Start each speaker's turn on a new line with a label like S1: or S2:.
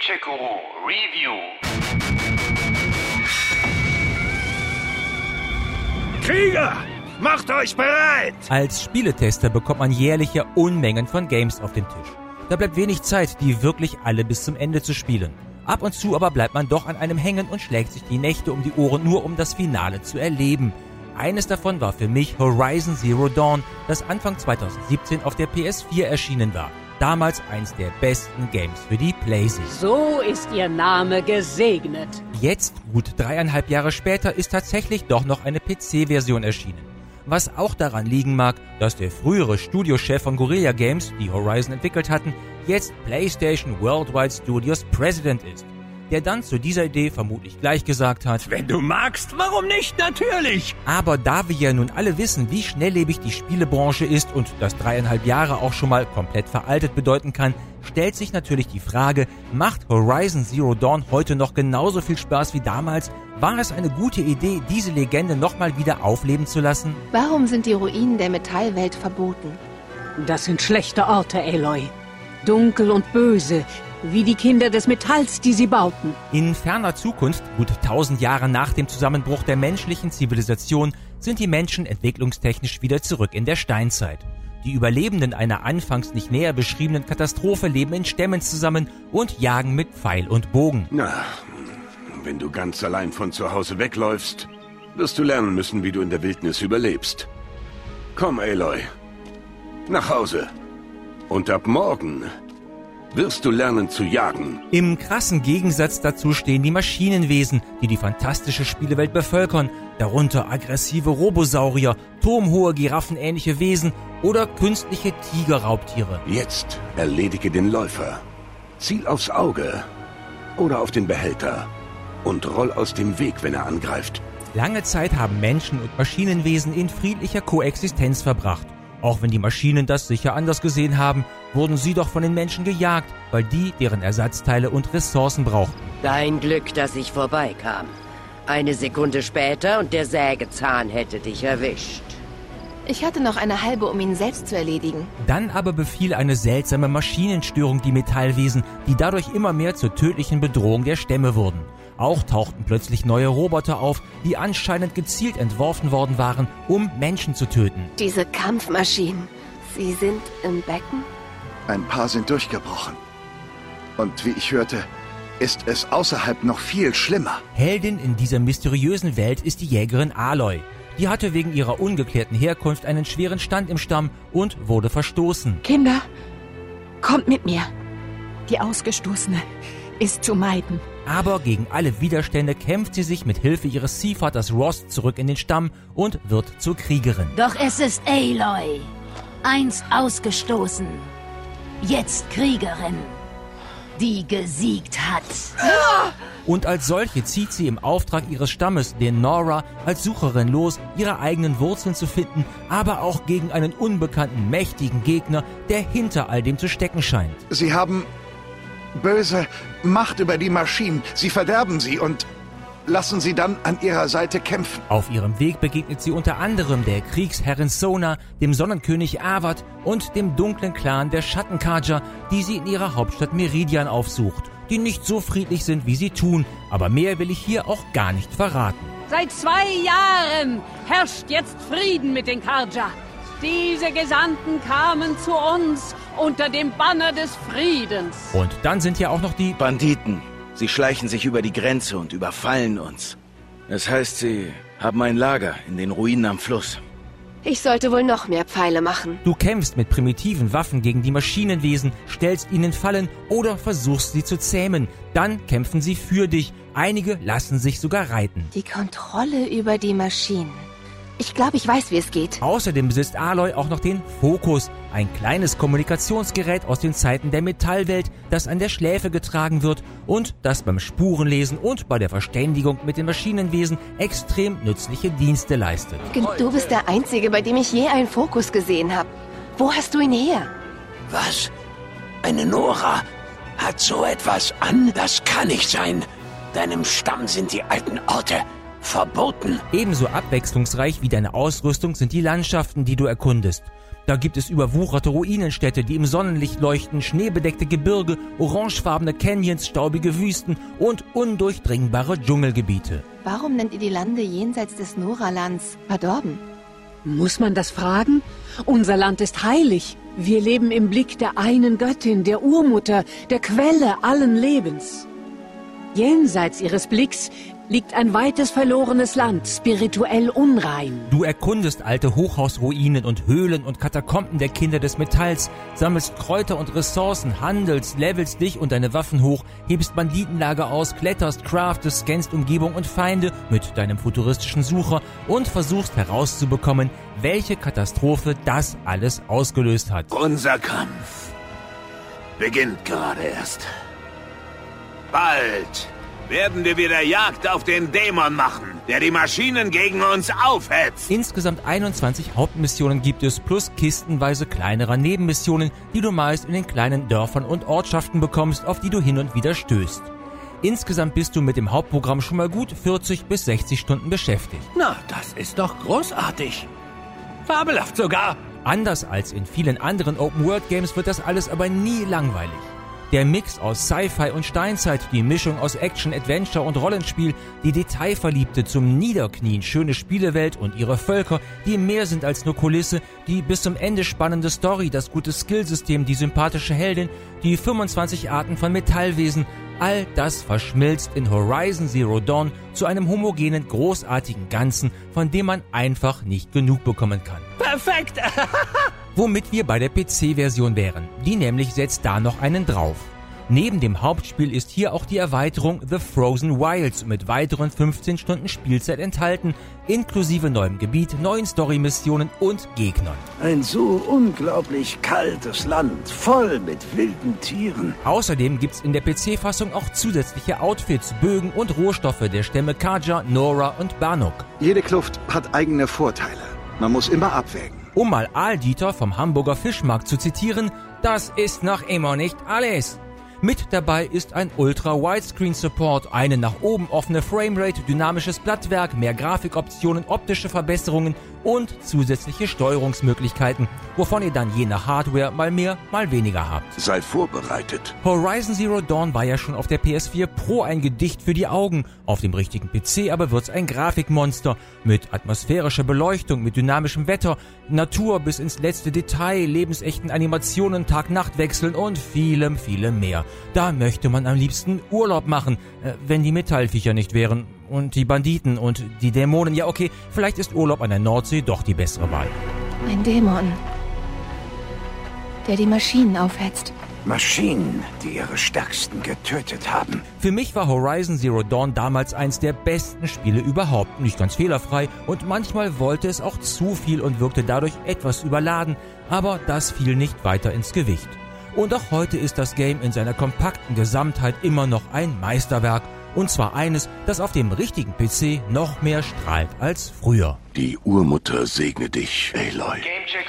S1: Gadget-Guru Review.
S2: Krieger, macht euch bereit!
S3: Als Spieletester bekommt man jährlich ja Unmengen von Games auf den Tisch. Da bleibt wenig Zeit, die wirklich alle bis zum Ende zu spielen. Ab und zu aber bleibt man doch an einem hängen und schlägt sich die Nächte um die Ohren, nur um das Finale zu erleben. Eines davon war für mich Horizon Zero Dawn, das Anfang 2017 auf der PS4 erschienen war. Damals eins der besten Games für die PlayStation.
S4: So ist Ihr Name gesegnet.
S3: Jetzt, gut dreieinhalb Jahre später, ist tatsächlich doch noch eine PC-Version erschienen. Was auch daran liegen mag, dass der frühere Studiochef von Guerilla Games, die Horizon entwickelt hatten, jetzt PlayStation Worldwide Studios President ist der dann zu dieser Idee vermutlich gleich gesagt hat,
S2: Wenn du magst, warum nicht? Natürlich!
S3: aber da wir ja nun alle wissen, wie schnelllebig die Spielebranche ist und dass dreieinhalb Jahre auch schon mal komplett veraltet bedeuten kann, stellt sich natürlich die Frage, macht Horizon Zero Dawn heute noch genauso viel Spaß wie damals? War es eine gute Idee, diese Legende nochmal wieder aufleben zu lassen?
S5: Warum sind die Ruinen der Metallwelt verboten?
S4: Das sind schlechte Orte, Aloy. Dunkel und böse, wie die Kinder des Metalls, die sie bauten.
S3: In ferner Zukunft, gut tausend Jahre nach dem Zusammenbruch der menschlichen Zivilisation, sind die Menschen entwicklungstechnisch wieder zurück in der Steinzeit. Die Überlebenden einer anfangs nicht näher beschriebenen Katastrophe leben in Stämmen zusammen und jagen mit Pfeil und Bogen.
S6: Na, wenn du ganz allein von zu Hause wegläufst, wirst du lernen müssen, wie du in der Wildnis überlebst. Komm, Aloy. Nach Hause. Und ab morgen wirst du lernen zu jagen.
S3: Im krassen Gegensatz dazu stehen die Maschinenwesen, die die fantastische Spielewelt bevölkern, darunter aggressive Robosaurier, turmhohe giraffenähnliche Wesen oder künstliche Tigerraubtiere.
S6: Jetzt erledige den Läufer. Ziel aufs Auge oder auf den Behälter und roll aus dem Weg, wenn er angreift.
S3: Lange Zeit haben Menschen und Maschinenwesen in friedlicher Koexistenz verbracht. Auch wenn die Maschinen das sicher anders gesehen haben, wurden sie doch von den Menschen gejagt, weil die deren Ersatzteile und Ressourcen brauchten.
S7: Dein Glück, dass ich vorbeikam. Eine Sekunde später und der Sägezahn hätte dich erwischt.
S5: Ich hatte noch eine halbe, um ihn selbst zu erledigen.
S3: Dann aber befiel eine seltsame Maschinenstörung die Metallwesen, die dadurch immer mehr zur tödlichen Bedrohung der Stämme wurden. Auch tauchten plötzlich neue Roboter auf, die anscheinend gezielt entworfen worden waren, um Menschen zu töten.
S5: Diese Kampfmaschinen, sie sind im Becken?
S8: Ein paar sind durchgebrochen. Und wie ich hörte, ist es außerhalb noch viel schlimmer.
S3: Heldin in dieser mysteriösen Welt ist die Jägerin Aloy. Die hatte wegen ihrer ungeklärten Herkunft einen schweren Stand im Stamm und wurde verstoßen.
S9: Kinder, kommt mit mir. Die Ausgestoßene ist zu meiden.
S3: Aber gegen alle Widerstände kämpft sie sich mit Hilfe ihres Ziehvaters Ross zurück in den Stamm und wird zur Kriegerin.
S10: Doch es ist Aloy. Einst ausgestoßen. Jetzt Kriegerin. Die gesiegt hat.
S3: Und als solche zieht sie im Auftrag ihres Stammes, den Nora, als Sucherin los, ihre eigenen Wurzeln zu finden, aber auch gegen einen unbekannten, mächtigen Gegner, der hinter all dem zu stecken scheint.
S8: Sie haben böse Macht über die Maschinen. Sie verderben sie und lassen sie dann an ihrer Seite kämpfen.
S3: Auf ihrem Weg begegnet sie unter anderem der Kriegsherrin Sona, dem Sonnenkönig Avad und dem dunklen Clan der Schattenkaja, die sie in ihrer Hauptstadt Meridian aufsucht, die nicht so friedlich sind, wie sie tun, aber mehr will ich hier auch gar nicht verraten.
S4: Seit zwei Jahren herrscht jetzt Frieden mit den Karja. Diese Gesandten kamen zu uns unter dem Banner des Friedens.
S3: Und dann sind ja auch noch die
S11: Banditen. Sie schleichen sich über die Grenze und überfallen uns. Das heißt, sie haben ein Lager in den Ruinen am Fluss.
S5: Ich sollte wohl noch mehr Pfeile machen.
S3: Du kämpfst mit primitiven Waffen gegen die Maschinenwesen, stellst ihnen Fallen oder versuchst sie zu zähmen. Dann kämpfen sie für dich. Einige lassen sich sogar reiten.
S5: Die Kontrolle über die Maschinen. Ich glaube, ich weiß, wie es geht.
S3: Außerdem besitzt Aloy auch noch den Fokus, ein kleines Kommunikationsgerät aus den Zeiten der Metallwelt, das an der Schläfe getragen wird und das beim Spurenlesen und bei der Verständigung mit den Maschinenwesen extrem nützliche Dienste leistet.
S5: Du bist der Einzige, bei dem ich je einen Fokus gesehen habe. Wo hast du ihn her?
S12: Was? Eine Nora hat so etwas an? Das kann nicht sein. Deinem Stamm sind die alten Orte verboten.
S3: Ebenso abwechslungsreich wie deine Ausrüstung sind die Landschaften, die du erkundest. Da gibt es überwucherte Ruinenstädte, die im Sonnenlicht leuchten, schneebedeckte Gebirge, orangefarbene Canyons, staubige Wüsten und undurchdringbare Dschungelgebiete.
S5: Warum nennt ihr die Lande jenseits des Nora-Lands verdorben?
S4: Muss man das fragen? Unser Land ist heilig. Wir leben im Blick der einen Göttin, der Urmutter, der Quelle allen Lebens. Jenseits ihres Blicks liegt ein weites verlorenes Land, spirituell unrein.
S3: Du erkundest alte Hochhausruinen und Höhlen und Katakomben der Kinder des Metalls, sammelst Kräuter und Ressourcen, handelst, levelst dich und deine Waffen hoch, hebst Banditenlager aus, kletterst, craftest, scannst Umgebung und Feinde mit deinem futuristischen Sucher und versuchst herauszubekommen, welche Katastrophe das alles ausgelöst hat.
S12: Unser Kampf beginnt gerade erst. Bald werden wir wieder Jagd auf den Dämon machen, der die Maschinen gegen uns aufhetzt.
S3: Insgesamt 21 Hauptmissionen gibt es, plus kistenweise kleinerer Nebenmissionen, die du meist in den kleinen Dörfern und Ortschaften bekommst, auf die du hin und wieder stößt. Insgesamt bist du mit dem Hauptprogramm schon mal gut 40 bis 60 Stunden beschäftigt.
S2: Na, das ist doch großartig. Fabelhaft sogar.
S3: Anders als in vielen anderen Open-World-Games wird das alles aber nie langweilig. Der Mix aus Sci-Fi und Steinzeit, die Mischung aus Action, Adventure und Rollenspiel, die detailverliebte zum Niederknien schöne Spielewelt und ihre Völker, die mehr sind als nur Kulisse, die bis zum Ende spannende Story, das gute Skillsystem, die sympathische Heldin, die 25 Arten von Metallwesen, all das verschmilzt in Horizon Zero Dawn zu einem homogenen, großartigen Ganzen, von dem man einfach nicht genug bekommen kann.
S2: Perfekt!
S3: Womit wir bei der PC-Version wären. Die nämlich setzt da noch einen drauf. Neben dem Hauptspiel ist hier auch die Erweiterung The Frozen Wilds mit weiteren 15 Stunden Spielzeit enthalten, inklusive neuem Gebiet, neuen Story-Missionen und Gegnern.
S12: Ein so unglaublich kaltes Land, voll mit wilden Tieren.
S3: Außerdem gibt's in der PC-Fassung auch zusätzliche Outfits, Bögen und Rohstoffe der Stämme Kaja, Nora und Banuk.
S8: Jede Kluft hat eigene Vorteile. Man muss immer abwägen.
S3: Um mal Aaldieter vom Hamburger Fischmarkt zu zitieren, das ist noch immer nicht alles. Mit dabei ist ein Ultra-Widescreen-Support, eine nach oben offene Framerate, dynamisches Blattwerk, mehr Grafikoptionen, optische Verbesserungen und zusätzliche Steuerungsmöglichkeiten, wovon ihr dann je nach Hardware mal mehr, mal weniger habt.
S6: Sei vorbereitet.
S3: Horizon Zero Dawn war ja schon auf der PS4 Pro ein Gedicht für die Augen. Auf dem richtigen PC aber wird's ein Grafikmonster mit atmosphärischer Beleuchtung, mit dynamischem Wetter, Natur bis ins letzte Detail, lebensechten Animationen, Tag-Nacht-Wechseln und vielem, vielem mehr. Da möchte man am liebsten Urlaub machen, äh, wenn die Metallviecher nicht wären. Und die Banditen und die Dämonen. Ja, okay, vielleicht ist Urlaub an der Nordsee doch die bessere Wahl.
S5: Ein Dämon, der die Maschinen aufhetzt.
S12: Maschinen, die ihre Stärksten getötet haben.
S3: Für mich war Horizon Zero Dawn damals eins der besten Spiele überhaupt. Nicht ganz fehlerfrei und manchmal wollte es auch zu viel und wirkte dadurch etwas überladen, aber das fiel nicht weiter ins Gewicht. Und auch heute ist das Game in seiner kompakten Gesamtheit immer noch ein Meisterwerk und zwar eines, das auf dem richtigen PC noch mehr strahlt als früher.
S6: Die Urmutter segne dich, Aloy.
S1: Gamecheck